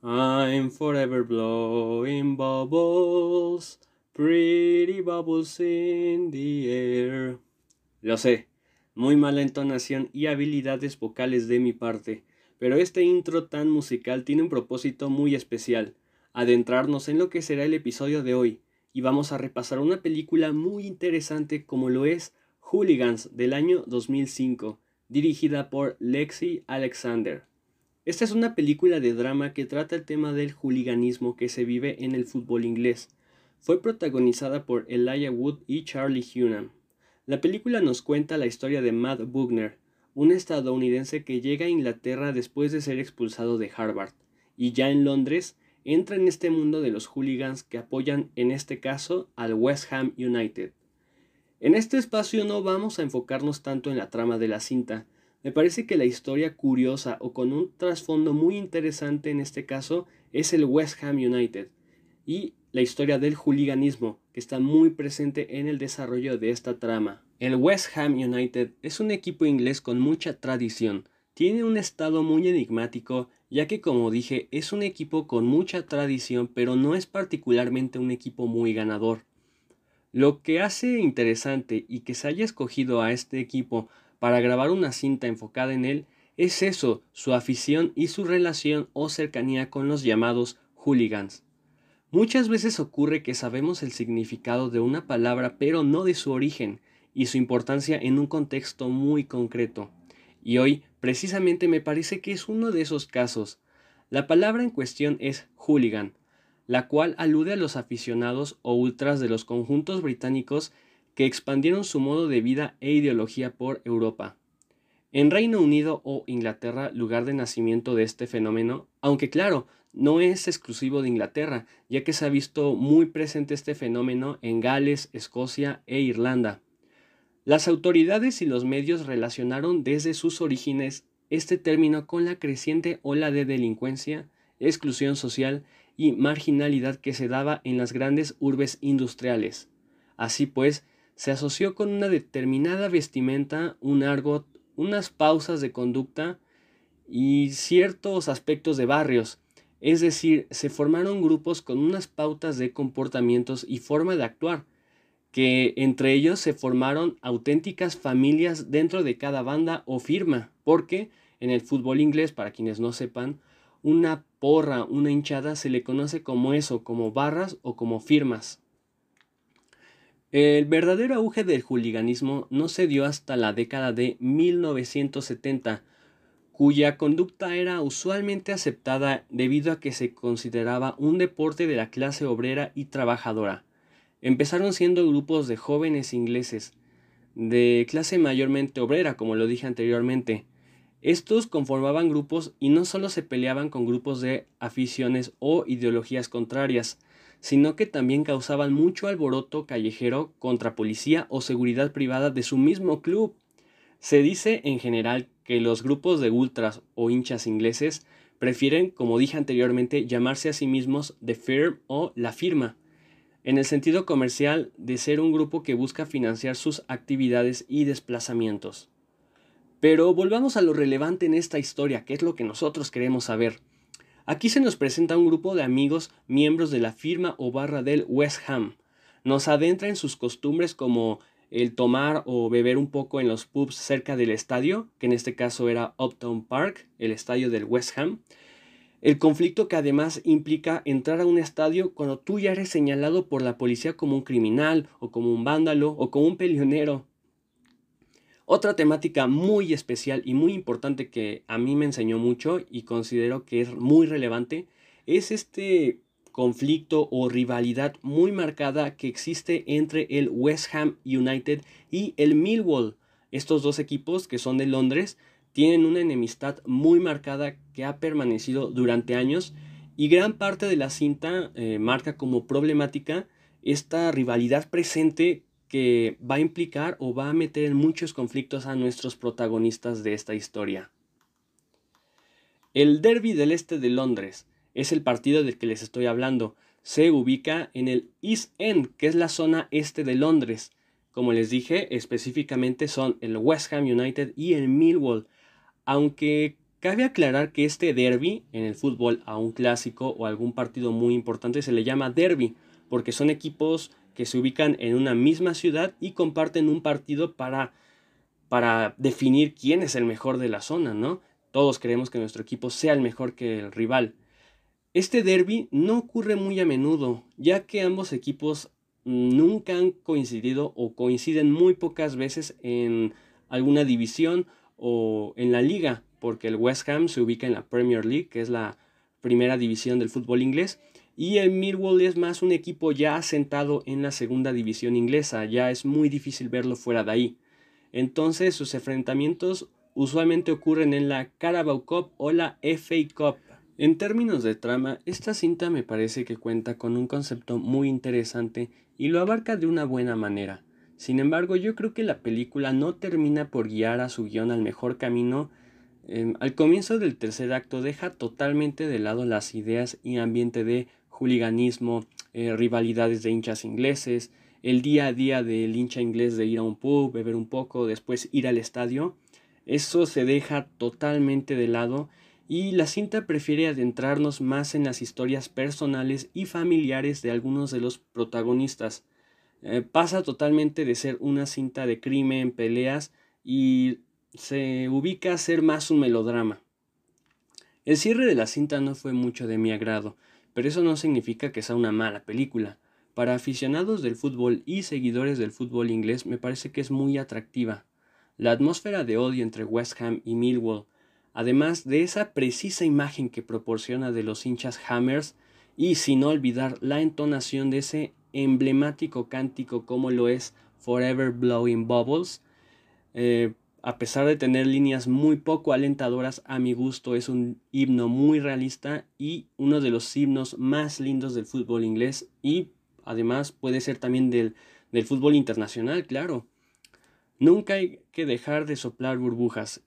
I'm forever blowing bubbles, pretty bubbles in the air. Lo sé, muy mala entonación y habilidades vocales de mi parte, pero este intro tan musical tiene un propósito muy especial, adentrarnos en lo que será el episodio de hoy, y vamos a repasar una película muy interesante como lo es Hooligans del año 2005, dirigida por Lexi Alexander. Esta es una película de drama que trata el tema del hooliganismo que se vive en el fútbol inglés. Fue protagonizada por Elijah Wood y Charlie Hunnam. La película nos cuenta la historia de Matt Bugner, un estadounidense que llega a Inglaterra después de ser expulsado de Harvard, y ya en Londres entra en este mundo de los hooligans que apoyan en este caso al West Ham United. En este espacio no vamos a enfocarnos tanto en la trama de la cinta, me parece que la historia curiosa o con un trasfondo muy interesante en este caso es el West Ham United y la historia del hooliganismo que está muy presente en el desarrollo de esta trama. El West Ham United es un equipo inglés con mucha tradición. Tiene un estado muy enigmático ya que como dije es un equipo con mucha tradición pero no es particularmente un equipo muy ganador. Lo que hace interesante y que se haya escogido a este equipo para grabar una cinta enfocada en él es eso, su afición y su relación o cercanía con los llamados hooligans. Muchas veces ocurre que sabemos el significado de una palabra pero no de su origen y su importancia en un contexto muy concreto. Y hoy precisamente me parece que es uno de esos casos. La palabra en cuestión es hooligan, la cual alude a los aficionados o ultras de los conjuntos británicos que expandieron su modo de vida e ideología por Europa. En Reino Unido o Inglaterra, lugar de nacimiento de este fenómeno, aunque claro, no es exclusivo de Inglaterra, ya que se ha visto muy presente este fenómeno en Gales, Escocia e Irlanda. Las autoridades y los medios relacionaron desde sus orígenes este término con la creciente ola de delincuencia, exclusión social y marginalidad que se daba en las grandes urbes industriales. Así pues, se asoció con una determinada vestimenta, un argot, unas pausas de conducta y ciertos aspectos de barrios. Es decir, se formaron grupos con unas pautas de comportamientos y forma de actuar, que entre ellos se formaron auténticas familias dentro de cada banda o firma, porque en el fútbol inglés, para quienes no sepan, una porra, una hinchada se le conoce como eso, como barras o como firmas. El verdadero auge del hooliganismo no se dio hasta la década de 1970, cuya conducta era usualmente aceptada debido a que se consideraba un deporte de la clase obrera y trabajadora. Empezaron siendo grupos de jóvenes ingleses, de clase mayormente obrera, como lo dije anteriormente. Estos conformaban grupos y no solo se peleaban con grupos de aficiones o ideologías contrarias, sino que también causaban mucho alboroto callejero contra policía o seguridad privada de su mismo club. Se dice en general que los grupos de ultras o hinchas ingleses prefieren, como dije anteriormente, llamarse a sí mismos The Firm o la firma, en el sentido comercial de ser un grupo que busca financiar sus actividades y desplazamientos. Pero volvamos a lo relevante en esta historia, que es lo que nosotros queremos saber. Aquí se nos presenta un grupo de amigos miembros de la firma o barra del West Ham. Nos adentra en sus costumbres como el tomar o beber un poco en los pubs cerca del estadio, que en este caso era Uptown Park, el estadio del West Ham. El conflicto que además implica entrar a un estadio cuando tú ya eres señalado por la policía como un criminal o como un vándalo o como un peleonero. Otra temática muy especial y muy importante que a mí me enseñó mucho y considero que es muy relevante es este conflicto o rivalidad muy marcada que existe entre el West Ham United y el Millwall. Estos dos equipos que son de Londres tienen una enemistad muy marcada que ha permanecido durante años y gran parte de la cinta eh, marca como problemática esta rivalidad presente que va a implicar o va a meter en muchos conflictos a nuestros protagonistas de esta historia. El Derby del Este de Londres es el partido del que les estoy hablando. Se ubica en el East End, que es la zona este de Londres. Como les dije, específicamente son el West Ham United y el Millwall. Aunque Cabe aclarar que este derby en el fútbol a un clásico o algún partido muy importante se le llama derby, porque son equipos que se ubican en una misma ciudad y comparten un partido para, para definir quién es el mejor de la zona, ¿no? Todos queremos que nuestro equipo sea el mejor que el rival. Este derby no ocurre muy a menudo, ya que ambos equipos nunca han coincidido o coinciden muy pocas veces en alguna división o en la liga, porque el West Ham se ubica en la Premier League, que es la primera división del fútbol inglés, y el Millwall es más un equipo ya asentado en la segunda división inglesa, ya es muy difícil verlo fuera de ahí. Entonces sus enfrentamientos usualmente ocurren en la Carabao Cup o la FA Cup. En términos de trama, esta cinta me parece que cuenta con un concepto muy interesante y lo abarca de una buena manera. Sin embargo, yo creo que la película no termina por guiar a su guion al mejor camino. Em, al comienzo del tercer acto deja totalmente de lado las ideas y ambiente de juliganismo, eh, rivalidades de hinchas ingleses, el día a día del hincha inglés de ir a un pub, beber un poco, después ir al estadio. Eso se deja totalmente de lado y la cinta prefiere adentrarnos más en las historias personales y familiares de algunos de los protagonistas. Eh, pasa totalmente de ser una cinta de crimen, peleas y se ubica a ser más un melodrama. El cierre de la cinta no fue mucho de mi agrado, pero eso no significa que sea una mala película. Para aficionados del fútbol y seguidores del fútbol inglés me parece que es muy atractiva. La atmósfera de odio entre West Ham y Millwall además de esa precisa imagen que proporciona de los hinchas Hammers y sin olvidar la entonación de ese emblemático cántico como lo es Forever Blowing Bubbles. Eh, a pesar de tener líneas muy poco alentadoras, a mi gusto es un himno muy realista y uno de los himnos más lindos del fútbol inglés y además puede ser también del, del fútbol internacional, claro. Nunca hay que dejar de soplar burbujas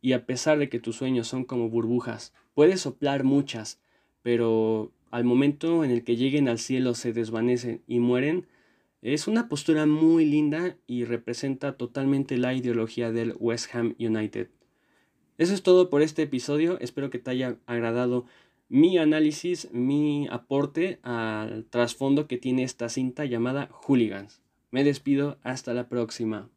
y a pesar de que tus sueños son como burbujas, puedes soplar muchas, pero al momento en el que lleguen al cielo se desvanecen y mueren, es una postura muy linda y representa totalmente la ideología del West Ham United. Eso es todo por este episodio, espero que te haya agradado mi análisis, mi aporte al trasfondo que tiene esta cinta llamada Hooligans. Me despido, hasta la próxima.